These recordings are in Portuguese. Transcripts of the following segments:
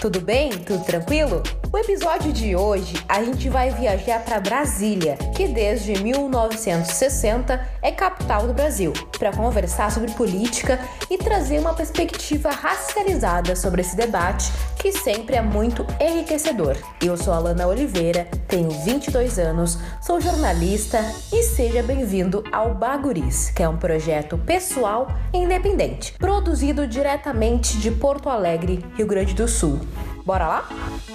Tudo bem? Tudo tranquilo? O episódio de hoje a gente vai viajar para Brasília, que desde 1960 é capital do Brasil, para conversar sobre política e trazer uma perspectiva racializada sobre esse debate que sempre é muito enriquecedor. Eu sou Alana Oliveira, tenho 22 anos, sou jornalista e seja bem-vindo ao Baguris, que é um projeto pessoal e independente, produzido diretamente de Porto Alegre, Rio Grande do Sul. Bora lá?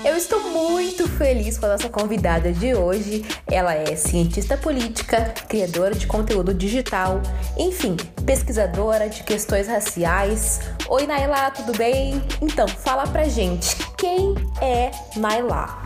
Eu estou muito feliz com a nossa convidada de hoje. Ela é cientista política, criadora de conteúdo digital, enfim, pesquisadora de questões raciais. Oi, Naila, tudo bem? Então, fala pra gente, quem é Naila?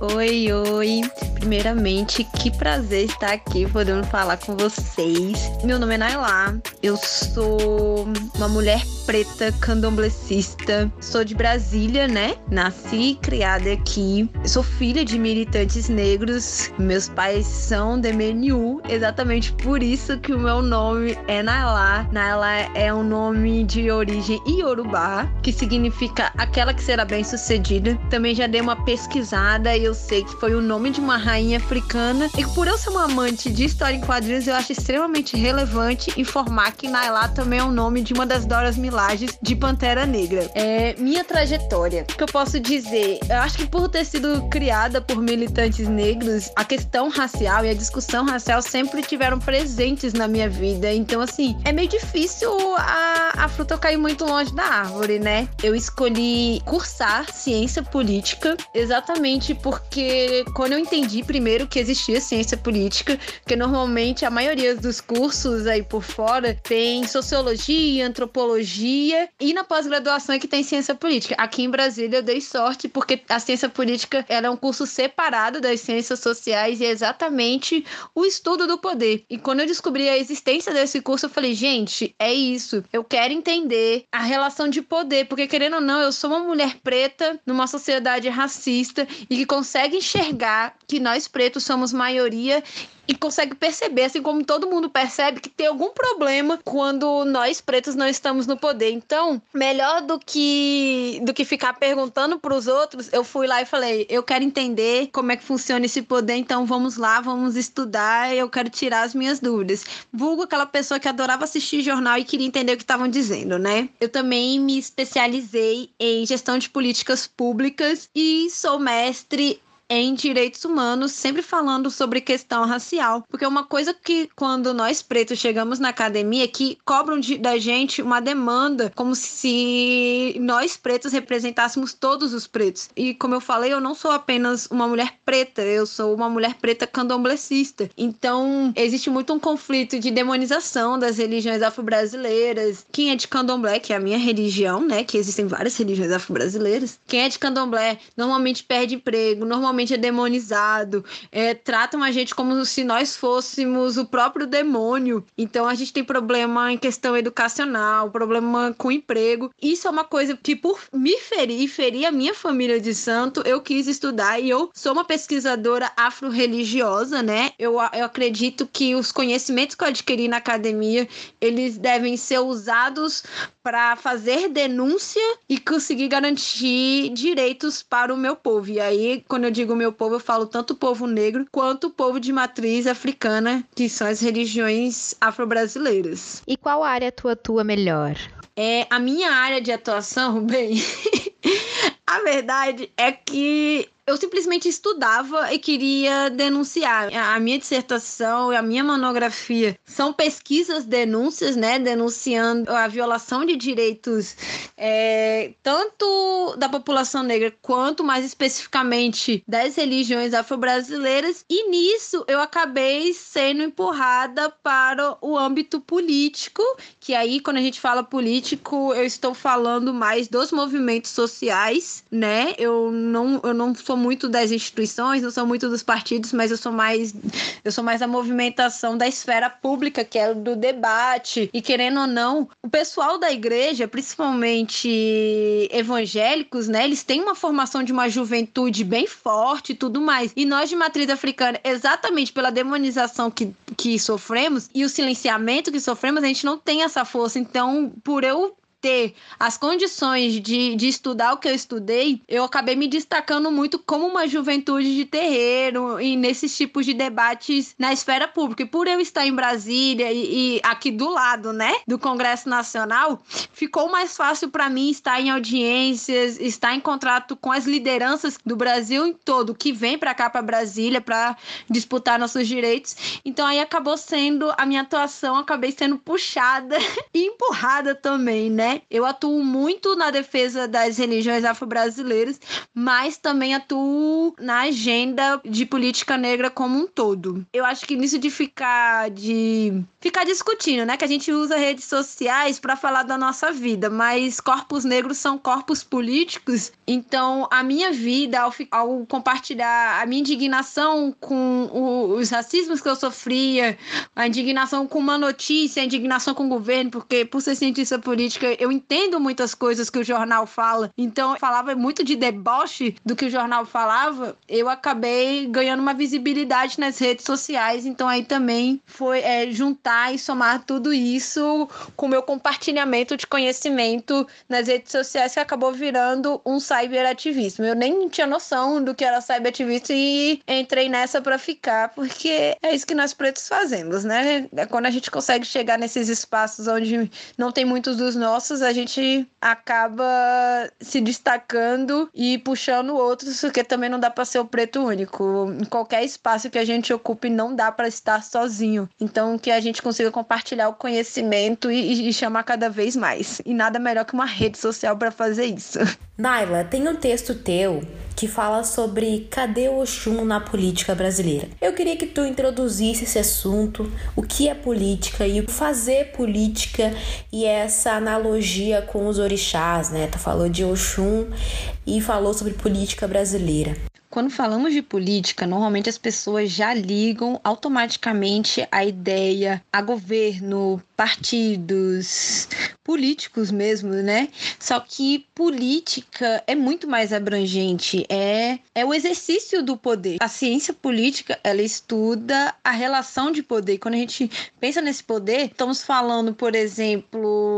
Oi, oi. Primeiramente, que prazer estar aqui podendo falar com vocês. Meu nome é Nailá. Eu sou uma mulher preta candomblessista. Sou de Brasília, né? Nasci e criada aqui. Sou filha de militantes negros. Meus pais são de MNU. Exatamente por isso que o meu nome é Nailá. Nailá é um nome de origem iorubá, que significa aquela que será bem-sucedida. Também já dei uma pesquisada e eu sei que foi o nome de uma rainha africana. E por eu ser uma amante de história em quadrinhos, eu acho extremamente relevante informar que Nailá também é o nome de uma das Doras Milajes de Pantera Negra. É minha trajetória. O que eu posso dizer? Eu acho que por ter sido criada por militantes negros, a questão racial e a discussão racial sempre tiveram presentes na minha vida. Então, assim, é meio difícil a, a fruta cair muito longe da árvore, né? Eu escolhi cursar ciência política exatamente porque quando eu entendi primeiro que existia ciência política, que normalmente a maioria dos cursos aí por fora tem sociologia, antropologia e na pós-graduação é que tem ciência política. Aqui em Brasília eu dei sorte porque a ciência política ela é um curso separado das ciências sociais e é exatamente o estudo do poder. E quando eu descobri a existência desse curso, eu falei, gente, é isso. Eu quero entender a relação de poder, porque querendo ou não, eu sou uma mulher preta numa sociedade racista e que consegue enxergar que nós pretos somos maioria e consegue perceber, assim como todo mundo percebe, que tem algum problema quando nós pretos não estamos no poder. Então, melhor do que do que ficar perguntando para os outros, eu fui lá e falei: eu quero entender como é que funciona esse poder, então vamos lá, vamos estudar, eu quero tirar as minhas dúvidas. Vulgo aquela pessoa que adorava assistir jornal e queria entender o que estavam dizendo, né? Eu também me especializei em gestão de políticas públicas e sou mestre em direitos humanos, sempre falando sobre questão racial. Porque uma coisa que, quando nós pretos chegamos na academia, é que cobram de, da gente uma demanda, como se nós pretos representássemos todos os pretos. E como eu falei, eu não sou apenas uma mulher preta, eu sou uma mulher preta candomblessista. Então, existe muito um conflito de demonização das religiões afro-brasileiras. Quem é de candomblé, que é a minha religião, né? Que existem várias religiões afro-brasileiras. Quem é de candomblé normalmente perde emprego, normalmente é demonizado, é, tratam a gente como se nós fôssemos o próprio demônio. Então a gente tem problema em questão educacional, problema com emprego. Isso é uma coisa que, por me ferir ferir a minha família de santo, eu quis estudar e eu sou uma pesquisadora afro-religiosa, né? Eu, eu acredito que os conhecimentos que eu adquiri na academia, eles devem ser usados para fazer denúncia e conseguir garantir direitos para o meu povo. E aí, quando eu digo meu povo, eu falo tanto o povo negro quanto o povo de matriz africana, que são as religiões afro-brasileiras. E qual área tu atua melhor? É, a minha área de atuação, bem, a verdade é que eu simplesmente estudava e queria denunciar. A minha dissertação e a minha monografia são pesquisas, denúncias, né? Denunciando a violação de direitos é, tanto da população negra quanto mais especificamente das religiões afro-brasileiras. E nisso eu acabei sendo empurrada para o âmbito político, que aí, quando a gente fala político, eu estou falando mais dos movimentos sociais, né? Eu não, eu não sou muito das instituições, não sou muito dos partidos, mas eu sou mais eu sou mais a movimentação da esfera pública, que é do debate. E querendo ou não, o pessoal da igreja, principalmente evangélicos, né, eles têm uma formação de uma juventude bem forte e tudo mais. E nós de matriz africana, exatamente pela demonização que, que sofremos e o silenciamento que sofremos, a gente não tem essa força. Então, por eu ter as condições de, de estudar o que eu estudei, eu acabei me destacando muito como uma juventude de terreiro e nesses tipos de debates na esfera pública. E por eu estar em Brasília e, e aqui do lado, né, do Congresso Nacional, ficou mais fácil para mim estar em audiências, estar em contrato com as lideranças do Brasil em todo que vem para cá para Brasília para disputar nossos direitos. Então aí acabou sendo a minha atuação, acabei sendo puxada e empurrada também, né? Eu atuo muito na defesa das religiões afro-brasileiras, mas também atuo na agenda de política negra como um todo. Eu acho que nisso de ficar de ficar discutindo, né, que a gente usa redes sociais para falar da nossa vida, mas corpos negros são corpos políticos, então a minha vida ao, ao compartilhar a minha indignação com o, os racismos que eu sofria, a indignação com uma notícia, a indignação com o governo, porque por ser cientista política eu entendo muitas coisas que o jornal fala, então falava muito de deboche do que o jornal falava, eu acabei ganhando uma visibilidade nas redes sociais, então aí também foi é, juntar e somar tudo isso com o meu compartilhamento de conhecimento nas redes sociais que acabou virando um cyberativismo. Eu nem tinha noção do que era cyberativismo e entrei nessa para ficar, porque é isso que nós pretos fazemos, né? É quando a gente consegue chegar nesses espaços onde não tem muitos dos nossos a gente acaba se destacando e puxando outros, porque também não dá para ser o preto único. Em qualquer espaço que a gente ocupe, não dá para estar sozinho. Então, que a gente consiga compartilhar o conhecimento e, e chamar cada vez mais. E nada melhor que uma rede social para fazer isso. Naila, tem um texto teu que fala sobre cadê o Oxum na política brasileira. Eu queria que tu introduzisse esse assunto, o que é política e o fazer política e essa analogia com os orixás, né? Tu falou de Oxum e falou sobre política brasileira. Quando falamos de política, normalmente as pessoas já ligam automaticamente a ideia a governo, partidos, políticos mesmo, né? Só que política é muito mais abrangente, é, é o exercício do poder. A ciência política, ela estuda a relação de poder. Quando a gente pensa nesse poder, estamos falando, por exemplo,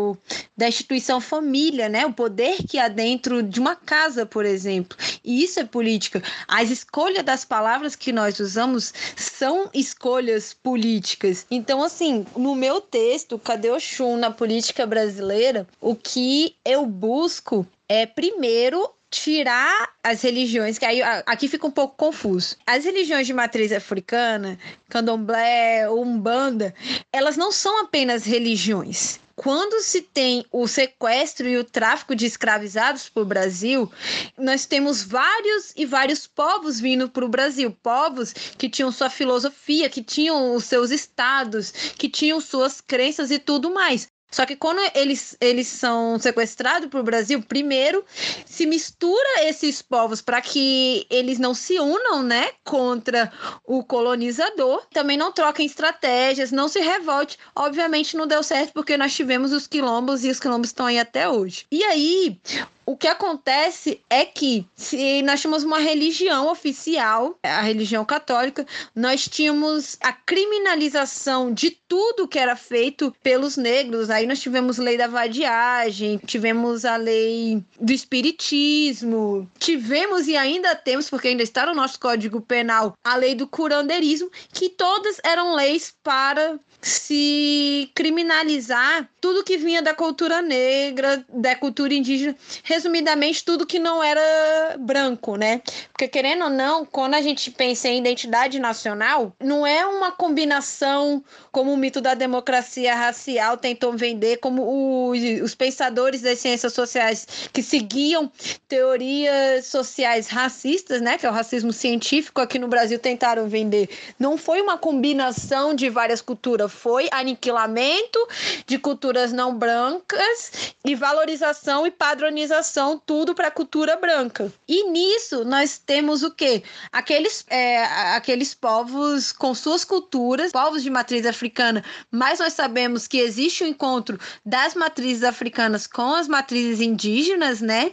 da instituição família, né? O poder que há dentro de uma casa, por exemplo. E isso é política. As escolhas das palavras que nós usamos são escolhas políticas. Então, assim, no meu texto, Cadê o Chum na política brasileira, o que eu busco é primeiro tirar as religiões, que aí aqui fica um pouco confuso. As religiões de matriz africana, candomblé, umbanda, elas não são apenas religiões quando se tem o sequestro e o tráfico de escravizados para o Brasil, nós temos vários e vários povos vindo para o Brasil. Povos que tinham sua filosofia, que tinham os seus estados, que tinham suas crenças e tudo mais. Só que quando eles, eles são sequestrados para o Brasil, primeiro se mistura esses povos para que eles não se unam, né, contra o colonizador. Também não troquem estratégias, não se revolte. Obviamente não deu certo porque nós tivemos os quilombos e os quilombos estão aí até hoje. E aí, o que acontece é que se nós tínhamos uma religião oficial, a religião católica, nós tínhamos a criminalização de tudo que era feito pelos negros. Aí nós tivemos lei da vadiagem, tivemos a lei do espiritismo, tivemos e ainda temos, porque ainda está no nosso Código Penal, a lei do curandeirismo, que todas eram leis para se criminalizar tudo que vinha da cultura negra, da cultura indígena, resumidamente, tudo que não era branco, né? Porque, querendo ou não, quando a gente pensa em identidade nacional, não é uma combinação como o mito da democracia racial tentou vender, como os, os pensadores das ciências sociais que seguiam teorias sociais racistas, né? Que é o racismo científico aqui no Brasil tentaram vender. Não foi uma combinação de várias culturas, foi aniquilamento de culturas não brancas e valorização e padronização, tudo para a cultura branca. E nisso nós temos o quê? Aqueles, é, aqueles povos com suas culturas, povos de matriz africana, mas nós sabemos que existe o um encontro das matrizes africanas com as matrizes indígenas, né?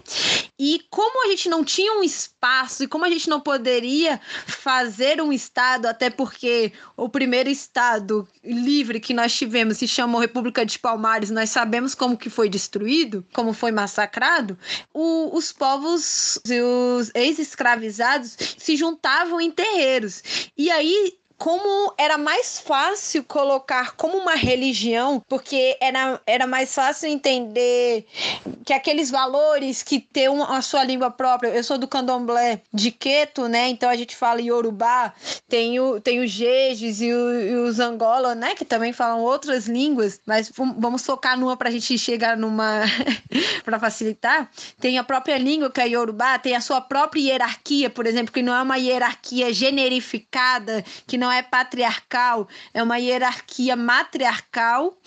E como a gente não tinha um espaço e como a gente não poderia fazer um estado, até porque o primeiro estado livre que nós tivemos se chamou República de Palmares, nós sabemos como que foi destruído, como foi massacrado, o, os povos e os ex-escravizados se juntavam em terreiros. E aí como era mais fácil colocar como uma religião, porque era, era mais fácil entender que aqueles valores que tem a sua língua própria. Eu sou do candomblé de Queto, né? Então a gente fala Yorubá, tem, o, tem os Jejes e, e os Angola, né? Que também falam outras línguas, mas vamos focar numa para a gente chegar numa. para facilitar. Tem a própria língua, que é Yorubá, tem a sua própria hierarquia, por exemplo, que não é uma hierarquia generificada, que não é patriarcal, é uma hierarquia matriarcal,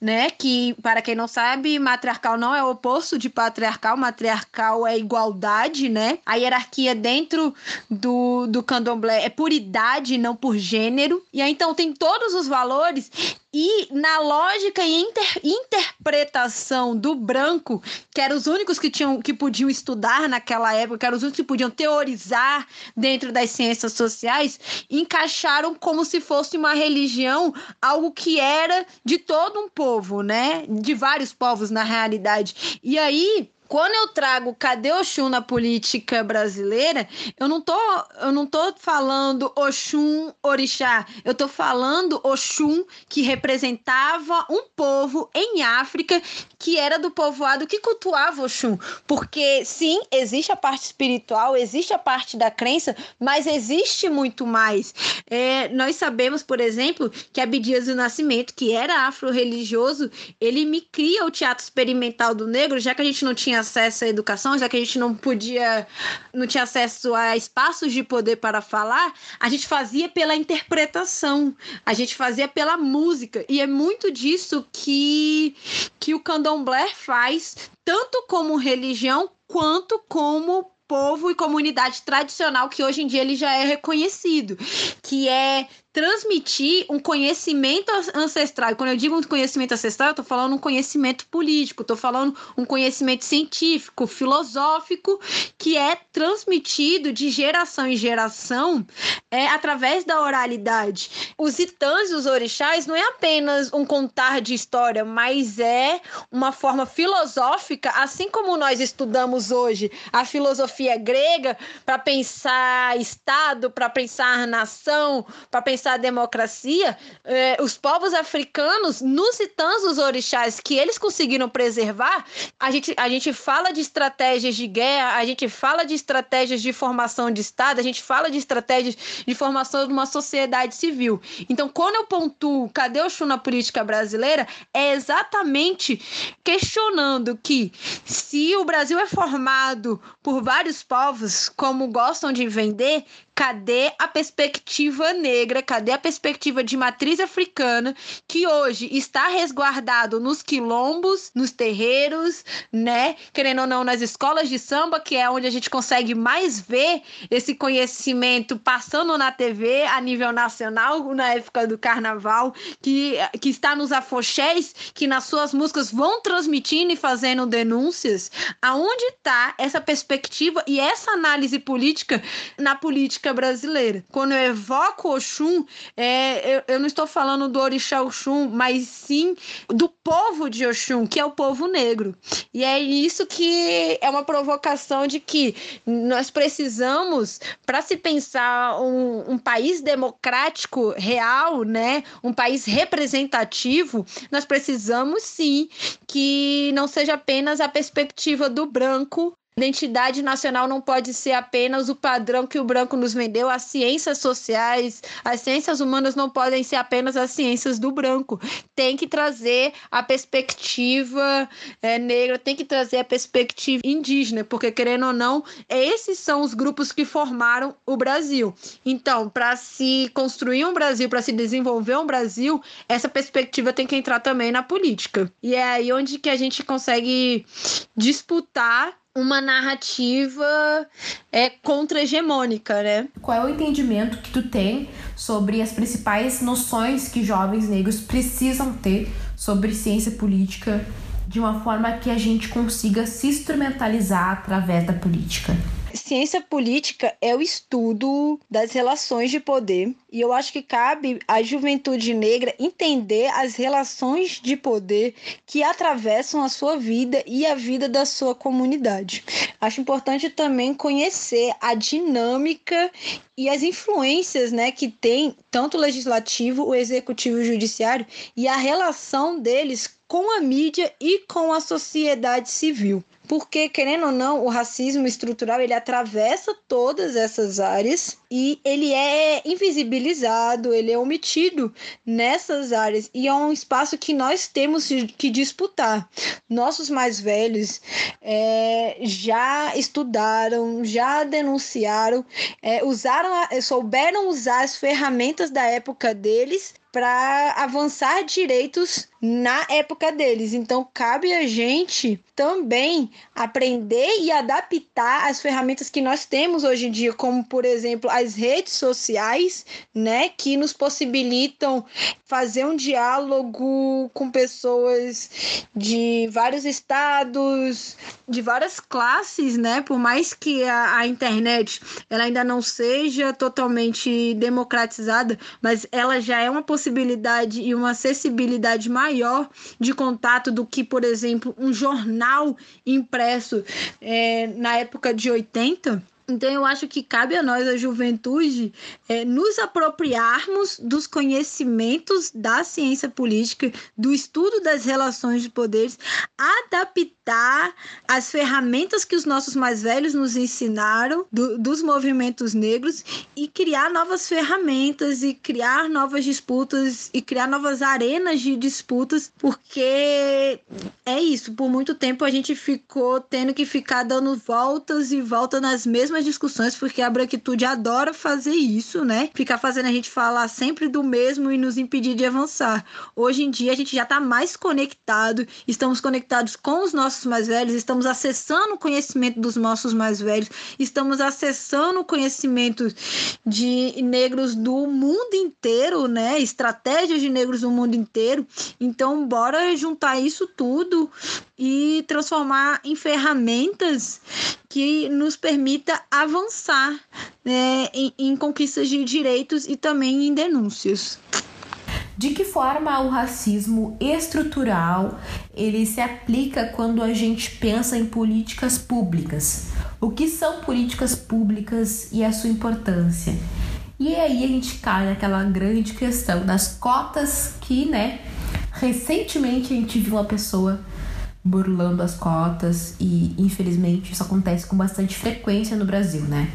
né? Que, para quem não sabe, matriarcal não é o oposto de patriarcal, matriarcal é igualdade, né? A hierarquia dentro do, do candomblé é por idade, não por gênero. E aí, então, tem todos os valores e na lógica e inter, interpretação do branco, que eram os únicos que tinham que podiam estudar naquela época, que eram os únicos que podiam teorizar dentro das ciências sociais, encaixaram como se fosse uma religião, algo que era de todo um povo, né? De vários povos na realidade. E aí quando eu trago cadê Oxum na política brasileira, eu não tô, eu não tô falando Oxum orixá, eu tô falando Oxum que representava um povo em África que era do povoado que cultuava Oxum, porque sim, existe a parte espiritual, existe a parte da crença, mas existe muito mais. É, nós sabemos, por exemplo, que Abdias do Nascimento, que era afro-religioso, ele me cria o teatro experimental do negro, já que a gente não tinha acesso à educação, já que a gente não podia, não tinha acesso a espaços de poder para falar, a gente fazia pela interpretação, a gente fazia pela música. E é muito disso que, que o candomblé faz, tanto como religião quanto como povo e comunidade tradicional que hoje em dia ele já é reconhecido, que é transmitir um conhecimento ancestral. E quando eu digo um conhecimento ancestral, eu estou falando um conhecimento político, estou falando um conhecimento científico, filosófico, que é transmitido de geração em geração é, através da oralidade. Os itãs e os orixás não é apenas um contar de história, mas é uma forma filosófica, assim como nós estudamos hoje a filosofia grega para pensar Estado, para pensar nação, para pensar a democracia, eh, os povos africanos, nos itãs dos orixás que eles conseguiram preservar, a gente, a gente fala de estratégias de guerra, a gente fala de estratégias de formação de Estado, a gente fala de estratégias de formação de uma sociedade civil. Então, quando eu pontuo cadê o Xu na política brasileira, é exatamente questionando que se o Brasil é formado por vários povos, como gostam de vender, Cadê a perspectiva negra? Cadê a perspectiva de matriz africana que hoje está resguardado nos quilombos, nos terreiros, né? Querendo ou não, nas escolas de samba, que é onde a gente consegue mais ver esse conhecimento passando na TV a nível nacional, na época do carnaval, que, que está nos afoxés, que nas suas músicas vão transmitindo e fazendo denúncias. Aonde está essa perspectiva e essa análise política na política política brasileira. Quando eu evoco Oxum, é, eu, eu não estou falando do Orixá Oxum, mas sim do povo de Oxum, que é o povo negro. E é isso que é uma provocação de que nós precisamos, para se pensar um, um país democrático real, né, um país representativo, nós precisamos sim que não seja apenas a perspectiva do branco Identidade nacional não pode ser apenas o padrão que o branco nos vendeu. As ciências sociais, as ciências humanas não podem ser apenas as ciências do branco. Tem que trazer a perspectiva é, negra, tem que trazer a perspectiva indígena, porque querendo ou não, esses são os grupos que formaram o Brasil. Então, para se construir um Brasil, para se desenvolver um Brasil, essa perspectiva tem que entrar também na política. E é aí onde que a gente consegue disputar uma narrativa é, contra-hegemônica, né? Qual é o entendimento que tu tem sobre as principais noções que jovens negros precisam ter sobre ciência política de uma forma que a gente consiga se instrumentalizar através da política? Ciência política é o estudo das relações de poder e eu acho que cabe à juventude negra entender as relações de poder que atravessam a sua vida e a vida da sua comunidade. Acho importante também conhecer a dinâmica e as influências né, que tem tanto o legislativo, o executivo e o judiciário e a relação deles com a mídia e com a sociedade civil porque querendo ou não, o racismo estrutural ele atravessa todas essas áreas e ele é invisibilizado, ele é omitido nessas áreas e é um espaço que nós temos que disputar. Nossos mais velhos é, já estudaram, já denunciaram, é, usaram, souberam usar as ferramentas da época deles para avançar direitos na época deles. Então, cabe a gente também aprender e adaptar as ferramentas que nós temos hoje em dia, como, por exemplo, as redes sociais, né, que nos possibilitam fazer um diálogo com pessoas de vários estados, de várias classes, né? Por mais que a, a internet ela ainda não seja totalmente democratizada, mas ela já é uma possibilidade e uma acessibilidade maior de contato do que, por exemplo, um jornal impresso é, na época de 80 então, eu acho que cabe a nós, a juventude, é, nos apropriarmos dos conhecimentos da ciência política, do estudo das relações de poderes, adaptar as ferramentas que os nossos mais velhos nos ensinaram do, dos movimentos negros e criar novas ferramentas e criar novas disputas e criar novas arenas de disputas, porque é isso. Por muito tempo a gente ficou tendo que ficar dando voltas e voltas nas mesmas mesmas discussões, porque a branquitude adora fazer isso, né? Ficar fazendo a gente falar sempre do mesmo e nos impedir de avançar. Hoje em dia a gente já está mais conectado, estamos conectados com os nossos mais velhos, estamos acessando o conhecimento dos nossos mais velhos, estamos acessando o conhecimento de negros do mundo inteiro, né? Estratégias de negros do mundo inteiro. Então, bora juntar isso tudo e transformar em ferramentas que nos permita avançar né, em, em conquistas de direitos e também em denúncias. De que forma o racismo estrutural ele se aplica quando a gente pensa em políticas públicas? O que são políticas públicas e a sua importância? E aí a gente cai naquela grande questão das cotas que, né, recentemente a gente viu uma pessoa burlando as cotas e infelizmente isso acontece com bastante frequência no Brasil, né?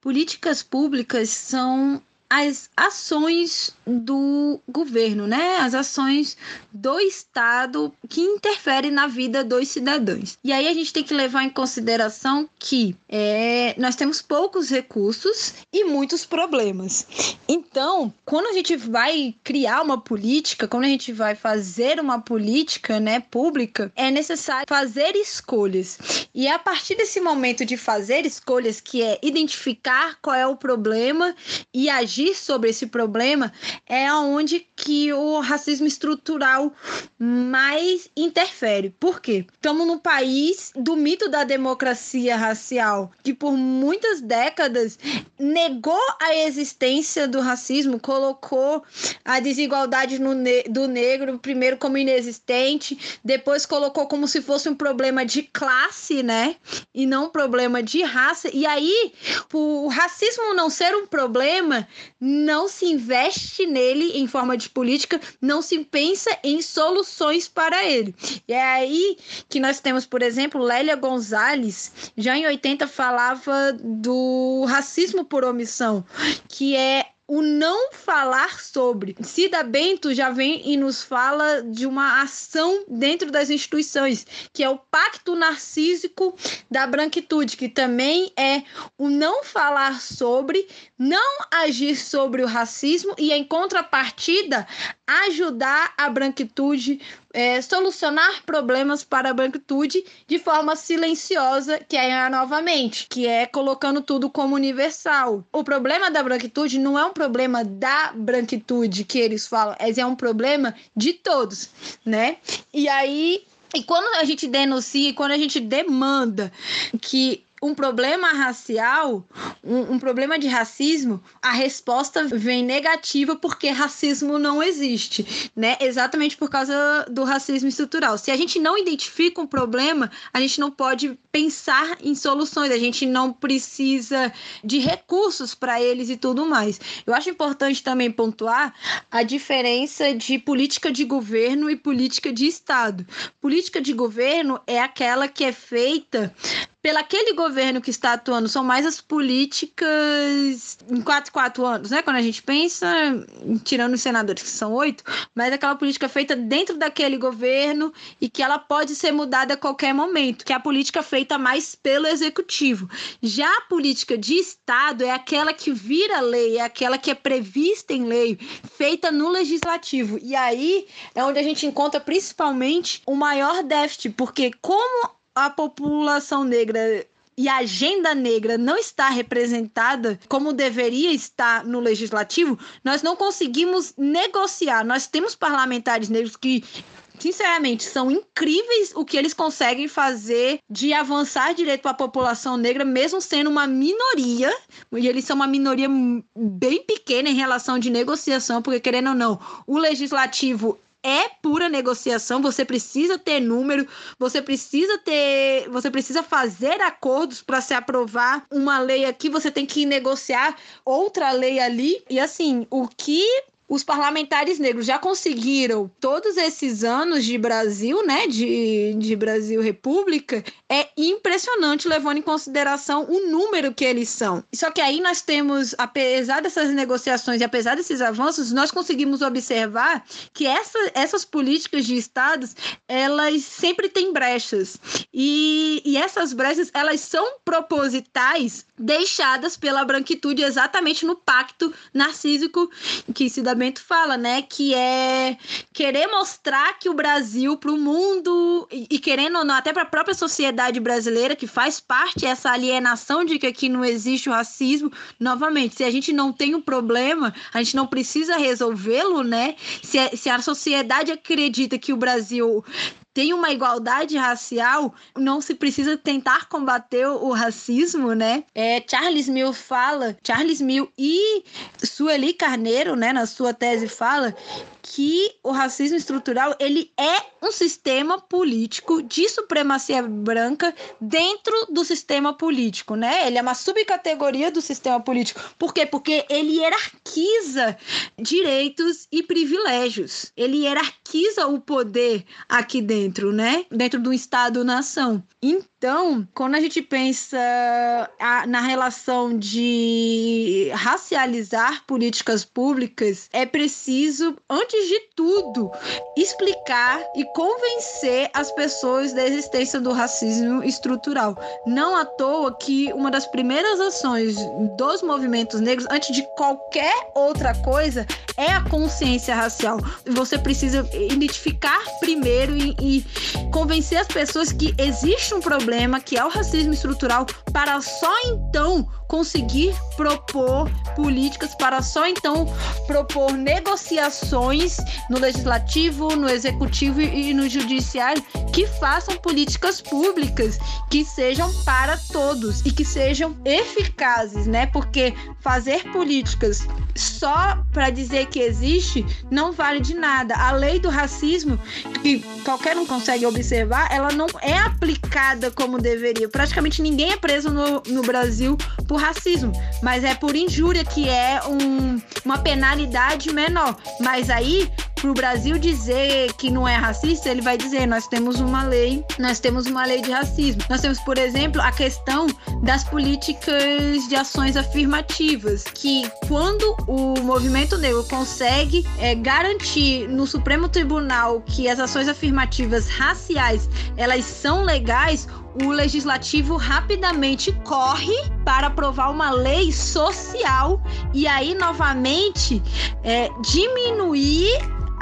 Políticas públicas são as ações do governo, né? As ações do Estado que interferem na vida dos cidadãos. E aí a gente tem que levar em consideração que é, nós temos poucos recursos e muitos problemas. Então, quando a gente vai criar uma política, quando a gente vai fazer uma política, né, pública, é necessário fazer escolhas. E é a partir desse momento de fazer escolhas, que é identificar qual é o problema e agir agir sobre esse problema é onde que o racismo estrutural mais interfere. Por quê? Estamos num país do mito da democracia racial, que por muitas décadas negou a existência do racismo, colocou a desigualdade ne do negro primeiro como inexistente, depois colocou como se fosse um problema de classe, né? E não um problema de raça. E aí, o racismo não ser um problema, não se investe nele em forma de política, não se pensa em soluções para ele. E é aí que nós temos, por exemplo, Lélia Gonzalez, já em 80 falava do racismo por omissão, que é o não falar sobre. Cida Bento já vem e nos fala de uma ação dentro das instituições, que é o pacto narcísico da branquitude, que também é o não falar sobre, não agir sobre o racismo e, em contrapartida, ajudar a branquitude é, solucionar problemas para a branquitude de forma silenciosa, que é novamente, que é colocando tudo como universal. O problema da branquitude não é um problema da branquitude que eles falam, é um problema de todos, né? E aí e quando a gente denuncia, quando a gente demanda que um problema racial, um, um, problema de racismo, a resposta vem negativa porque racismo não existe, né? Exatamente por causa do racismo estrutural. Se a gente não identifica um problema, a gente não pode pensar em soluções, a gente não precisa de recursos para eles e tudo mais. Eu acho importante também pontuar a diferença de política de governo e política de Estado. Política de governo é aquela que é feita pelo aquele governo que está atuando, são mais as políticas em quatro, quatro anos, né? Quando a gente pensa, tirando os senadores, que são oito, mas aquela política feita dentro daquele governo e que ela pode ser mudada a qualquer momento, que é a política feita mais pelo executivo. Já a política de Estado é aquela que vira lei, é aquela que é prevista em lei, feita no legislativo. E aí é onde a gente encontra principalmente o maior déficit, porque como a população negra e a agenda negra não está representada como deveria estar no legislativo, nós não conseguimos negociar. Nós temos parlamentares negros que sinceramente, são incríveis o que eles conseguem fazer de avançar direito para a população negra, mesmo sendo uma minoria, e eles são uma minoria bem pequena em relação de negociação, porque querendo ou não, o legislativo é pura negociação, você precisa ter número, você precisa ter, você precisa fazer acordos para se aprovar uma lei aqui, você tem que negociar outra lei ali. E assim, o que os parlamentares negros já conseguiram todos esses anos de Brasil, né, de, de Brasil República, é impressionante levando em consideração o número que eles são. Só que aí nós temos, apesar dessas negociações e apesar desses avanços, nós conseguimos observar que essa, essas políticas de estados, elas sempre têm brechas. E, e essas brechas, elas são propositais deixadas pela branquitude exatamente no pacto narcísico que se dá fala, né? Que é querer mostrar que o Brasil para o mundo e, e, querendo ou não, até para a própria sociedade brasileira que faz parte essa alienação de que aqui não existe o racismo. Novamente, se a gente não tem um problema, a gente não precisa resolvê-lo, né? Se, se a sociedade acredita que o Brasil tem uma igualdade racial, não se precisa tentar combater o racismo, né? É, Charles Mill fala, Charles Mill e Sueli Carneiro, né, na sua tese fala que o racismo estrutural ele é um sistema político de supremacia branca dentro do sistema político, né? Ele é uma subcategoria do sistema político. Por quê? Porque ele hierarquiza direitos e privilégios. Ele hierarquiza o poder aqui dentro, né? Dentro do Estado-nação. Então, quando a gente pensa na relação de racializar políticas públicas, é preciso, antes de tudo, explicar e convencer as pessoas da existência do racismo estrutural. Não à toa que uma das primeiras ações dos movimentos negros, antes de qualquer outra coisa, é a consciência racial. Você precisa identificar primeiro e, e convencer as pessoas que existe um problema, que é o racismo estrutural, para só então conseguir propor políticas, para só então propor negociações no legislativo, no executivo e no judiciário que façam políticas públicas que sejam para todos e que sejam eficazes, né? Porque fazer políticas só para dizer que existe não vale de nada. A lei do racismo, que qualquer um consegue observar, ela não é aplicada como deveria. Praticamente ninguém é preso no, no Brasil por racismo, mas é por injúria, que é um, uma penalidade menor. Mas aí para o Brasil dizer que não é racista, ele vai dizer: nós temos uma lei, nós temos uma lei de racismo. Nós temos, por exemplo, a questão das políticas de ações afirmativas, que quando o movimento negro consegue é, garantir no Supremo Tribunal que as ações afirmativas raciais elas são legais, o legislativo rapidamente corre para aprovar uma lei social e aí novamente é, diminuir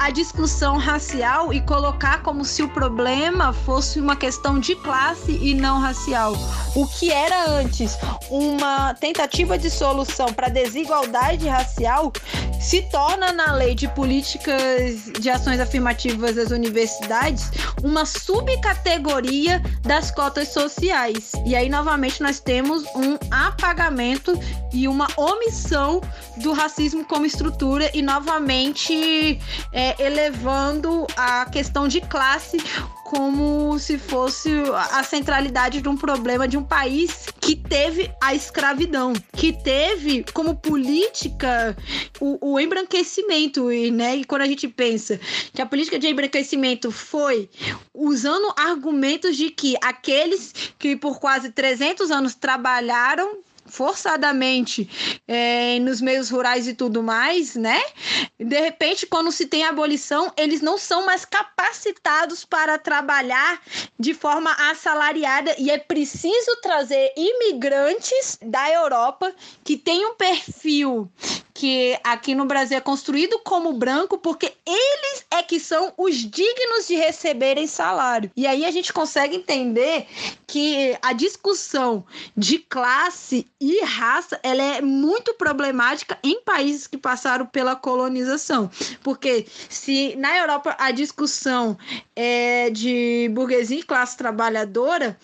a discussão racial e colocar como se o problema fosse uma questão de classe e não racial. O que era antes uma tentativa de solução para a desigualdade racial se torna na lei de políticas de ações afirmativas das universidades uma subcategoria das cotas sociais. E aí novamente nós temos um apagamento e uma omissão do racismo como estrutura e novamente é, elevando a questão de classe como se fosse a centralidade de um problema de um país que teve a escravidão, que teve como política o, o embranquecimento, e, né? E quando a gente pensa que a política de embranquecimento foi usando argumentos de que aqueles que por quase 300 anos trabalharam forçadamente é, nos meios rurais e tudo mais, né? De repente, quando se tem abolição, eles não são mais capacitados para trabalhar de forma assalariada e é preciso trazer imigrantes da Europa que têm um perfil que aqui no Brasil é construído como branco porque eles é que são os dignos de receberem salário. E aí a gente consegue entender que a discussão de classe e raça ela é muito problemática em países que passaram pela colonização. Porque se na Europa a discussão é de burguesia e classe trabalhadora,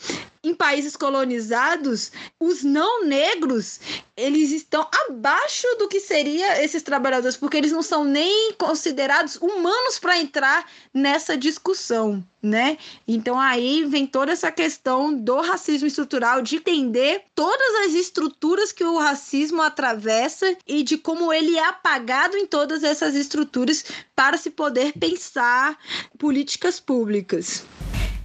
em países colonizados, os não negros, eles estão abaixo do que seria esses trabalhadores, porque eles não são nem considerados humanos para entrar nessa discussão, né? Então aí vem toda essa questão do racismo estrutural, de entender todas as estruturas que o racismo atravessa e de como ele é apagado em todas essas estruturas para se poder pensar políticas públicas.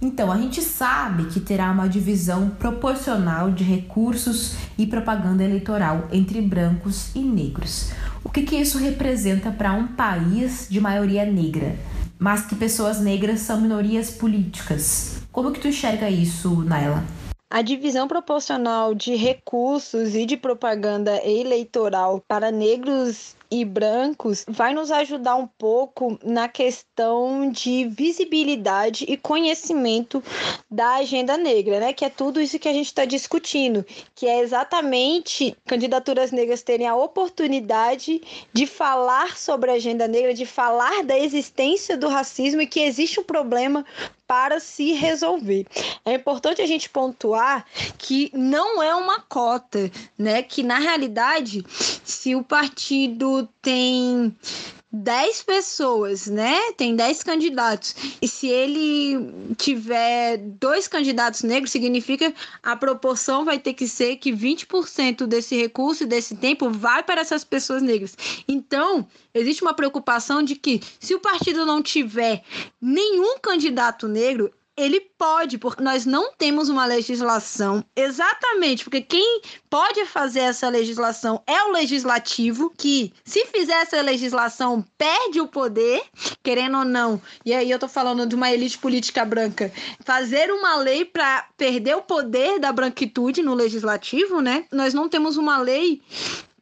Então, a gente sabe que terá uma divisão proporcional de recursos e propaganda eleitoral entre brancos e negros. O que, que isso representa para um país de maioria negra, mas que pessoas negras são minorias políticas? Como que tu enxerga isso, Naila? A divisão proporcional de recursos e de propaganda eleitoral para negros e brancos vai nos ajudar um pouco na questão de visibilidade e conhecimento da agenda negra, né? Que é tudo isso que a gente está discutindo, que é exatamente candidaturas negras terem a oportunidade de falar sobre a agenda negra, de falar da existência do racismo e que existe um problema para se resolver. É importante a gente pontuar que não é uma cota, né? Que na realidade, se o partido tem 10 pessoas, né? Tem 10 candidatos. E se ele tiver dois candidatos negros, significa a proporção vai ter que ser que 20% desse recurso e desse tempo vai para essas pessoas negras. Então, existe uma preocupação de que se o partido não tiver nenhum candidato negro, ele pode, porque nós não temos uma legislação exatamente, porque quem pode fazer essa legislação é o legislativo, que se fizer essa legislação perde o poder, querendo ou não. E aí eu tô falando de uma elite política branca, fazer uma lei para perder o poder da branquitude no legislativo, né? Nós não temos uma lei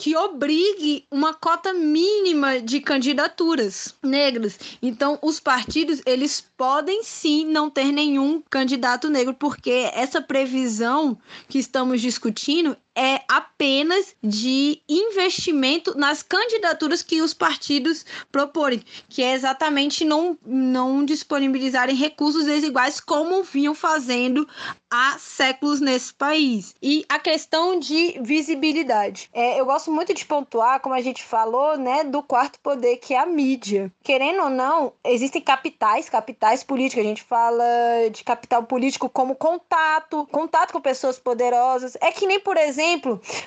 que obrigue uma cota mínima de candidaturas negras. Então, os partidos, eles podem sim não ter nenhum candidato negro, porque essa previsão que estamos discutindo é apenas de investimento nas candidaturas que os partidos proporem, que é exatamente não, não disponibilizarem recursos desiguais como vinham fazendo há séculos nesse país. E a questão de visibilidade. É, eu gosto muito de pontuar, como a gente falou, né, do quarto poder, que é a mídia. Querendo ou não, existem capitais, capitais políticas. A gente fala de capital político como contato, contato com pessoas poderosas. É que nem, por exemplo,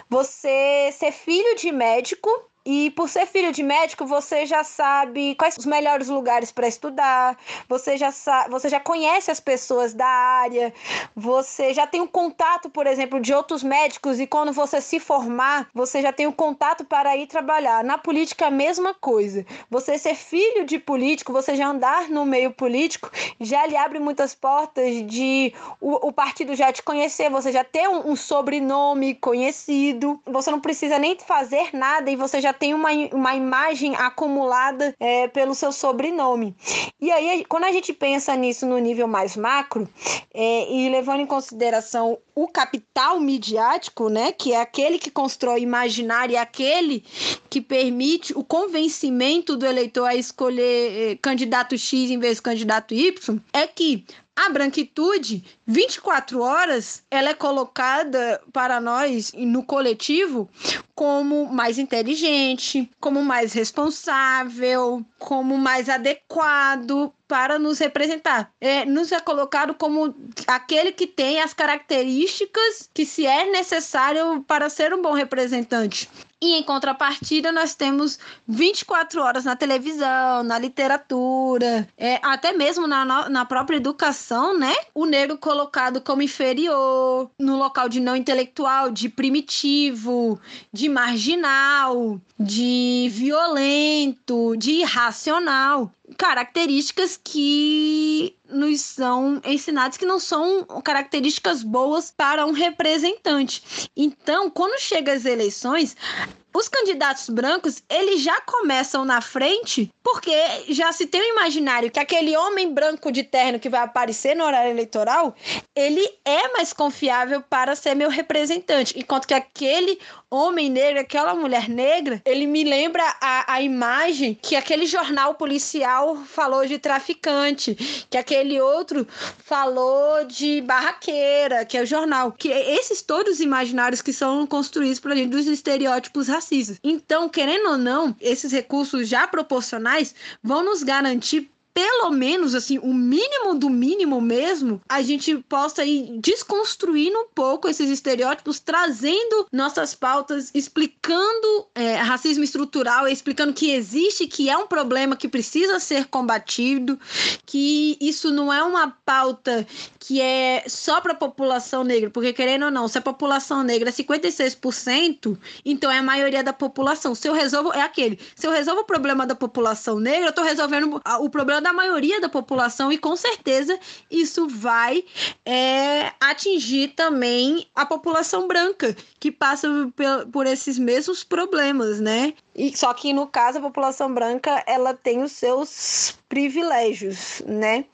você ser filho de médico e por ser filho de médico, você já sabe quais os melhores lugares para estudar, você já sabe, você já conhece as pessoas da área, você já tem um contato, por exemplo, de outros médicos. E quando você se formar, você já tem um contato para ir trabalhar. Na política a mesma coisa. Você ser filho de político, você já andar no meio político, já lhe abre muitas portas de o, o partido já te conhecer, você já ter um, um sobrenome conhecido, você não precisa nem fazer nada e você já tem uma, uma imagem acumulada é, pelo seu sobrenome. E aí, quando a gente pensa nisso no nível mais macro, é, e levando em consideração o capital midiático, né, que é aquele que constrói imaginário, é aquele que permite o convencimento do eleitor a escolher é, candidato X em vez de candidato Y, é que a branquitude, 24 horas, ela é colocada para nós no coletivo como mais inteligente, como mais responsável, como mais adequado para nos representar. É, nos é colocado como aquele que tem as características que se é necessário para ser um bom representante. E em contrapartida, nós temos 24 horas na televisão, na literatura, é, até mesmo na, na própria educação, né? O negro colocado como inferior, no local de não intelectual, de primitivo, de marginal, de violento, de irracional características que nos são ensinadas que não são características boas para um representante. Então, quando chega as eleições, os candidatos brancos, eles já começam na frente, porque já se tem o imaginário que aquele homem branco de terno que vai aparecer no horário eleitoral, ele é mais confiável para ser meu representante, enquanto que aquele homem negro, aquela mulher negra, ele me lembra a, a imagem que aquele jornal policial falou de traficante, que aquele outro falou de barraqueira, que é o jornal. Que esses todos os imaginários que são construídos para gente dos estereótipos racistas. Então, querendo ou não, esses recursos já proporcionais vão nos garantir pelo menos assim, o mínimo do mínimo mesmo, a gente possa ir desconstruindo um pouco esses estereótipos, trazendo nossas pautas, explicando é, racismo estrutural, explicando que existe, que é um problema que precisa ser combatido, que isso não é uma pauta que é só para a população negra, porque querendo ou não, se a população negra é 56%, então é a maioria da população. Se eu resolvo, é aquele. Se eu resolvo o problema da população negra, eu estou resolvendo o problema da maioria da população e com certeza isso vai é, atingir também a população branca que passa por, esses mesmos problemas, né? E só que no caso a população branca ela tem os seus privilégios, né?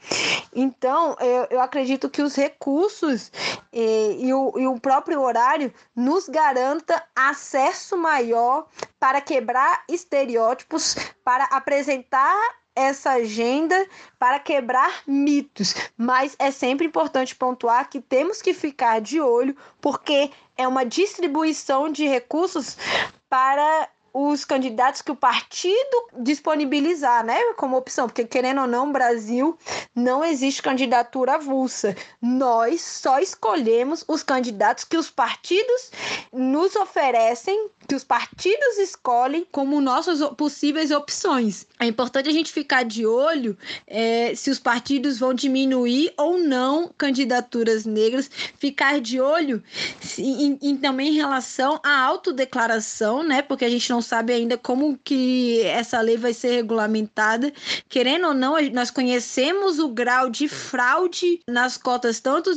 Então eu, eu acredito que os recursos e, o, e o próprio horário nos garanta acesso maior para quebrar estereótipos, para apresentar essa agenda para quebrar mitos, mas é sempre importante pontuar que temos que ficar de olho porque é uma distribuição de recursos para os candidatos que o partido disponibilizar, né, como opção, porque querendo ou não, Brasil não existe candidatura avulsa. Nós só escolhemos os candidatos que os partidos nos oferecem, que os partidos escolhem como nossas possíveis opções. É importante a gente ficar de olho é, se os partidos vão diminuir ou não candidaturas negras, ficar de olho em, em, também em relação à autodeclaração, né, porque a gente não não sabe ainda como que essa lei vai ser regulamentada. Querendo ou não, nós conhecemos o grau de fraude nas cotas, tanto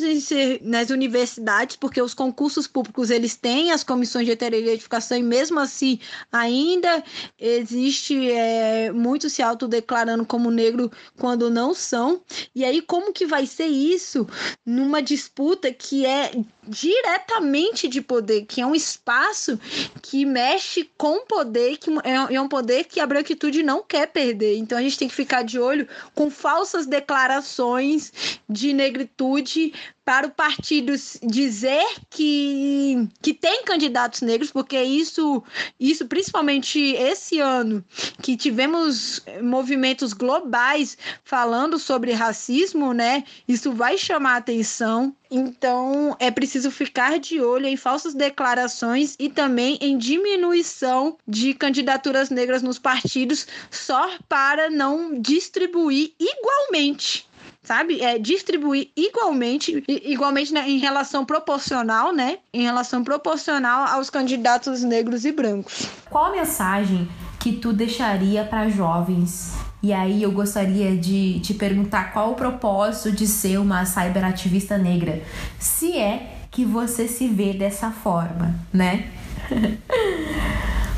nas universidades, porque os concursos públicos eles têm as comissões de heterodificação e mesmo assim ainda existe é, muito se autodeclarando como negro quando não são. E aí, como que vai ser isso numa disputa que é diretamente de poder, que é um espaço que mexe com poder, que é, é um poder que a branquitude não quer perder. Então a gente tem que ficar de olho com falsas declarações de negritude para o partido dizer que, que tem candidatos negros, porque isso, isso, principalmente esse ano, que tivemos movimentos globais falando sobre racismo, né? Isso vai chamar atenção. Então, é preciso ficar de olho em falsas declarações e também em diminuição de candidaturas negras nos partidos, só para não distribuir igualmente sabe? É distribuir igualmente, igualmente né, em relação proporcional, né? Em relação proporcional aos candidatos negros e brancos. Qual a mensagem que tu deixaria para jovens? E aí eu gostaria de te perguntar qual o propósito de ser uma cyberativista negra, se é que você se vê dessa forma, né?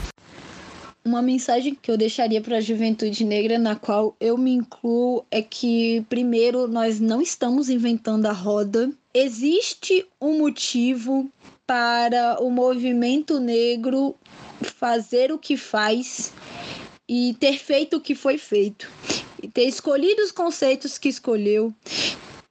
Uma mensagem que eu deixaria para a juventude negra, na qual eu me incluo, é que, primeiro, nós não estamos inventando a roda. Existe um motivo para o movimento negro fazer o que faz e ter feito o que foi feito, ter escolhido os conceitos que escolheu,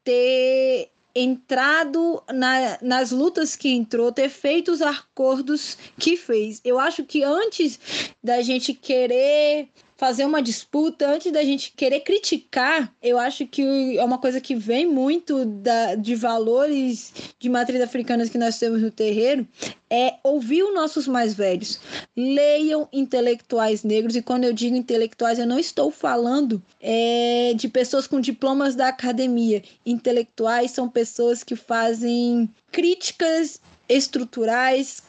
ter entrado na, nas lutas que entrou, ter feito os acordos que fez. Eu acho que antes da gente querer fazer uma disputa, antes da gente querer criticar, eu acho que é uma coisa que vem muito da, de valores de matriz africanas que nós temos no terreiro, é ouvir os nossos mais velhos. Leiam intelectuais negros, e quando eu digo intelectuais, eu não estou falando é, de pessoas com diplomas da academia. Intelectuais são pessoas que fazem críticas estruturais,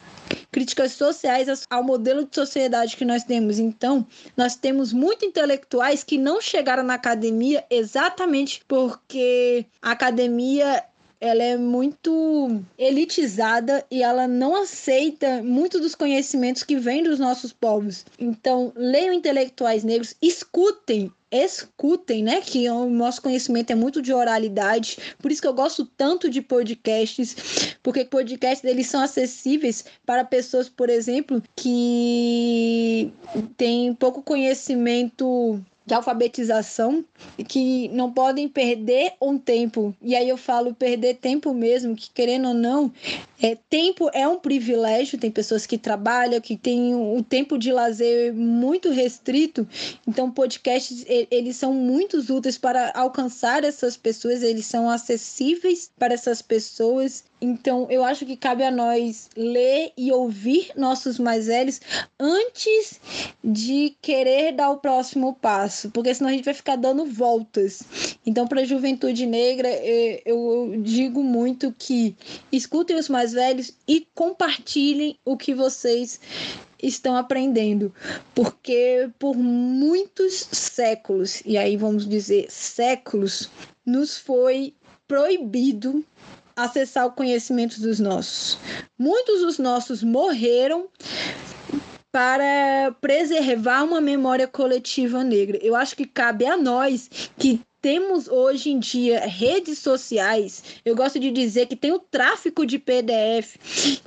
críticas sociais ao modelo de sociedade que nós temos. Então, nós temos muitos intelectuais que não chegaram na academia exatamente porque a academia ela é muito elitizada e ela não aceita muito dos conhecimentos que vêm dos nossos povos. Então, leiam intelectuais negros, escutem escutem, né? Que o nosso conhecimento é muito de oralidade. Por isso que eu gosto tanto de podcasts, porque podcasts eles são acessíveis para pessoas, por exemplo, que têm pouco conhecimento de alfabetização que não podem perder um tempo. E aí eu falo perder tempo mesmo, que querendo ou não, é, tempo é um privilégio. Tem pessoas que trabalham, que têm um tempo de lazer muito restrito. Então, podcasts eles são muito úteis para alcançar essas pessoas, eles são acessíveis para essas pessoas. Então, eu acho que cabe a nós ler e ouvir nossos mais velhos antes de querer dar o próximo passo, porque senão a gente vai ficar dando voltas. Então, para a juventude negra, é, eu digo muito que escutem os mais velhos e compartilhem o que vocês estão aprendendo, porque por muitos séculos, e aí vamos dizer séculos, nos foi proibido acessar o conhecimento dos nossos. Muitos dos nossos morreram para preservar uma memória coletiva negra. Eu acho que cabe a nós que temos hoje em dia redes sociais, eu gosto de dizer que tem o tráfico de PDF,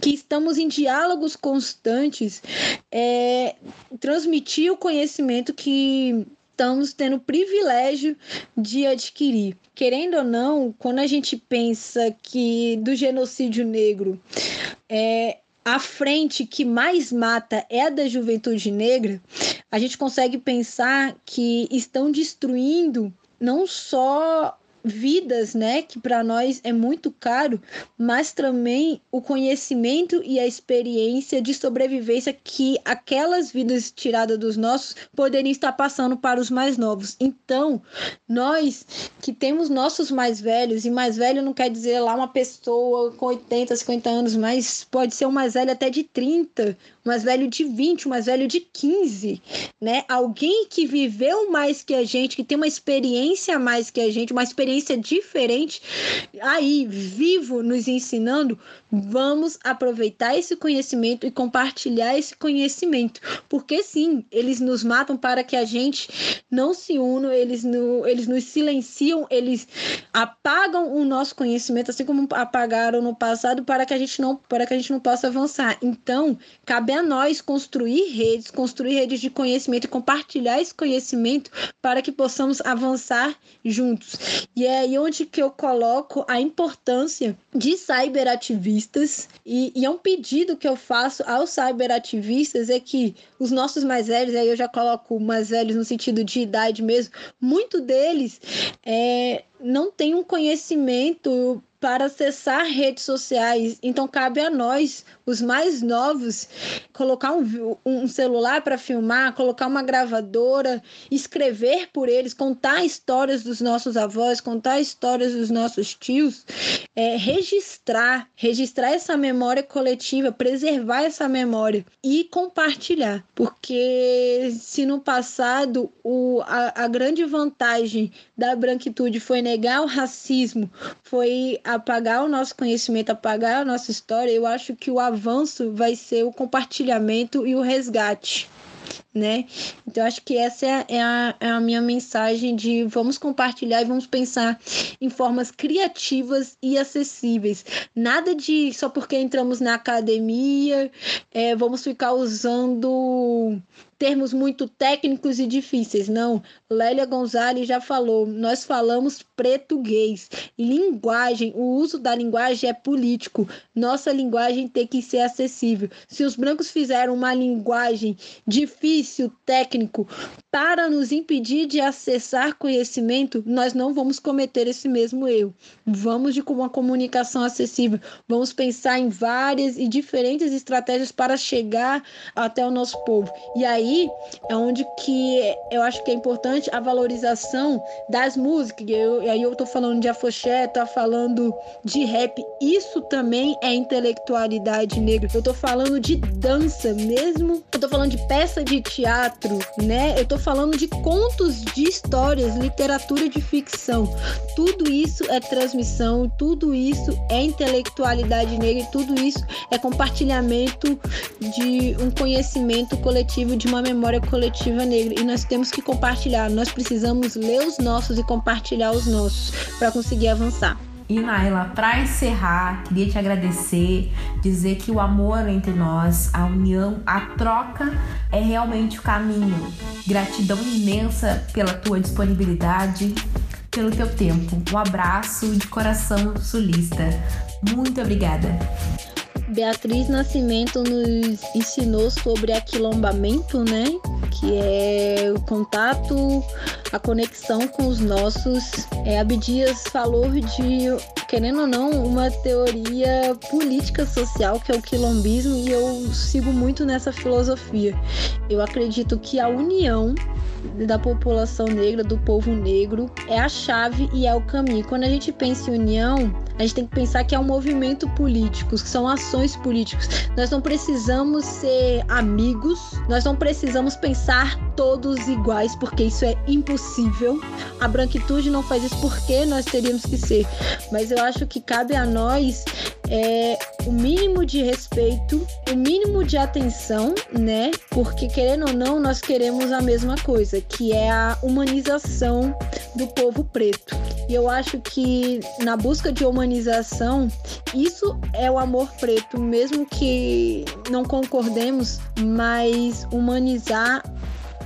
que estamos em diálogos constantes, é, transmitir o conhecimento que estamos tendo o privilégio de adquirir. Querendo ou não, quando a gente pensa que do genocídio negro é, a frente que mais mata é a da juventude negra, a gente consegue pensar que estão destruindo não só vidas, né, que para nós é muito caro, mas também o conhecimento e a experiência de sobrevivência que aquelas vidas tiradas dos nossos poderiam estar passando para os mais novos. Então, nós que temos nossos mais velhos, e mais velho não quer dizer lá uma pessoa com 80, 50 anos, mas pode ser um mais velho até de 30, um mais velho de 20, um mais velho de 15, né? Alguém que viveu mais que a gente, que tem uma experiência mais que a gente, uma experiência diferente, aí, vivo, nos ensinando, vamos aproveitar esse conhecimento e compartilhar esse conhecimento. Porque sim, eles nos matam para que a gente não se una, eles, no, eles nos silenciam, eles apagam o nosso conhecimento, assim como apagaram no passado, para que a gente não, para que a gente não possa avançar. Então, cabe a nós construir redes, construir redes de conhecimento e compartilhar esse conhecimento para que possamos avançar juntos. E é aí onde que eu coloco a importância de e, e é um pedido que eu faço aos cyberativistas é que os nossos mais velhos, aí eu já coloco mais velhos no sentido de idade mesmo, muito deles é, não tem um conhecimento para acessar redes sociais. Então cabe a nós, os mais novos, colocar um, um celular para filmar, colocar uma gravadora, escrever por eles, contar histórias dos nossos avós, contar histórias dos nossos tios, é, registrar, registrar essa memória coletiva, preservar essa memória e compartilhar. Porque se no passado o, a, a grande vantagem da branquitude foi negar o racismo, foi apagar o nosso conhecimento, apagar a nossa história, eu acho que o avanço vai ser o compartilhamento e o resgate. Né? Então, acho que essa é, é a, é a minha mensagem de vamos compartilhar e vamos pensar em formas criativas e acessíveis. Nada de só porque entramos na academia, é, vamos ficar usando termos muito técnicos e difíceis. Não, Lélia Gonzalez já falou, nós falamos português. Linguagem, o uso da linguagem é político. Nossa linguagem tem que ser acessível. Se os brancos fizeram uma linguagem difícil, técnico, para nos impedir de acessar conhecimento, nós não vamos cometer esse mesmo erro. Vamos de uma comunicação acessível. Vamos pensar em várias e diferentes estratégias para chegar até o nosso povo. E aí é onde que eu acho que é importante a valorização das músicas. Eu, aí eu tô falando de afoxé, tô falando de rap. Isso também é intelectualidade negra. Eu tô falando de dança mesmo. Eu tô falando de peça de teatro, né? Eu tô falando de contos de histórias, literatura de ficção. Tudo isso é transmissão, tudo isso é intelectualidade negra, tudo isso é compartilhamento de um conhecimento coletivo de uma memória coletiva negra e nós temos que compartilhar. Nós precisamos ler os nossos e compartilhar os nossos para conseguir avançar. E Naila, para encerrar, queria te agradecer, dizer que o amor entre nós, a união, a troca é realmente o caminho. Gratidão imensa pela tua disponibilidade, pelo teu tempo. Um abraço de coração sulista. Muito obrigada. Beatriz Nascimento nos ensinou sobre aquilombamento, né? Que é o contato, a conexão com os nossos. É, Abdias falou de, querendo ou não, uma teoria política social que é o quilombismo e eu sigo muito nessa filosofia. Eu acredito que a união da população negra, do povo negro, é a chave e é o caminho. Quando a gente pensa em união, a gente tem que pensar que é um movimento político, que são ações políticas. Nós não precisamos ser amigos, nós não precisamos pensar todos iguais, porque isso é impossível. A branquitude não faz isso porque nós teríamos que ser. Mas eu acho que cabe a nós é, o mínimo de respeito, o mínimo de atenção, né? Porque querendo ou não, nós queremos a mesma coisa, que é a humanização do povo preto. E eu acho que na busca de humanização, isso é o amor preto, mesmo que não concordemos, mas humanizar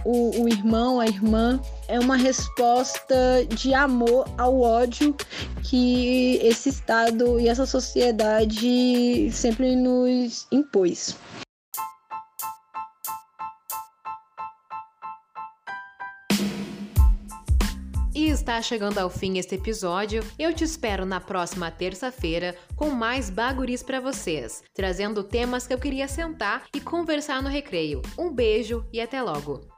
o, o irmão, a irmã, é uma resposta de amor ao ódio que esse Estado e essa sociedade sempre nos impôs. E está chegando ao fim este episódio. Eu te espero na próxima terça-feira com mais baguris para vocês, trazendo temas que eu queria sentar e conversar no recreio. Um beijo e até logo.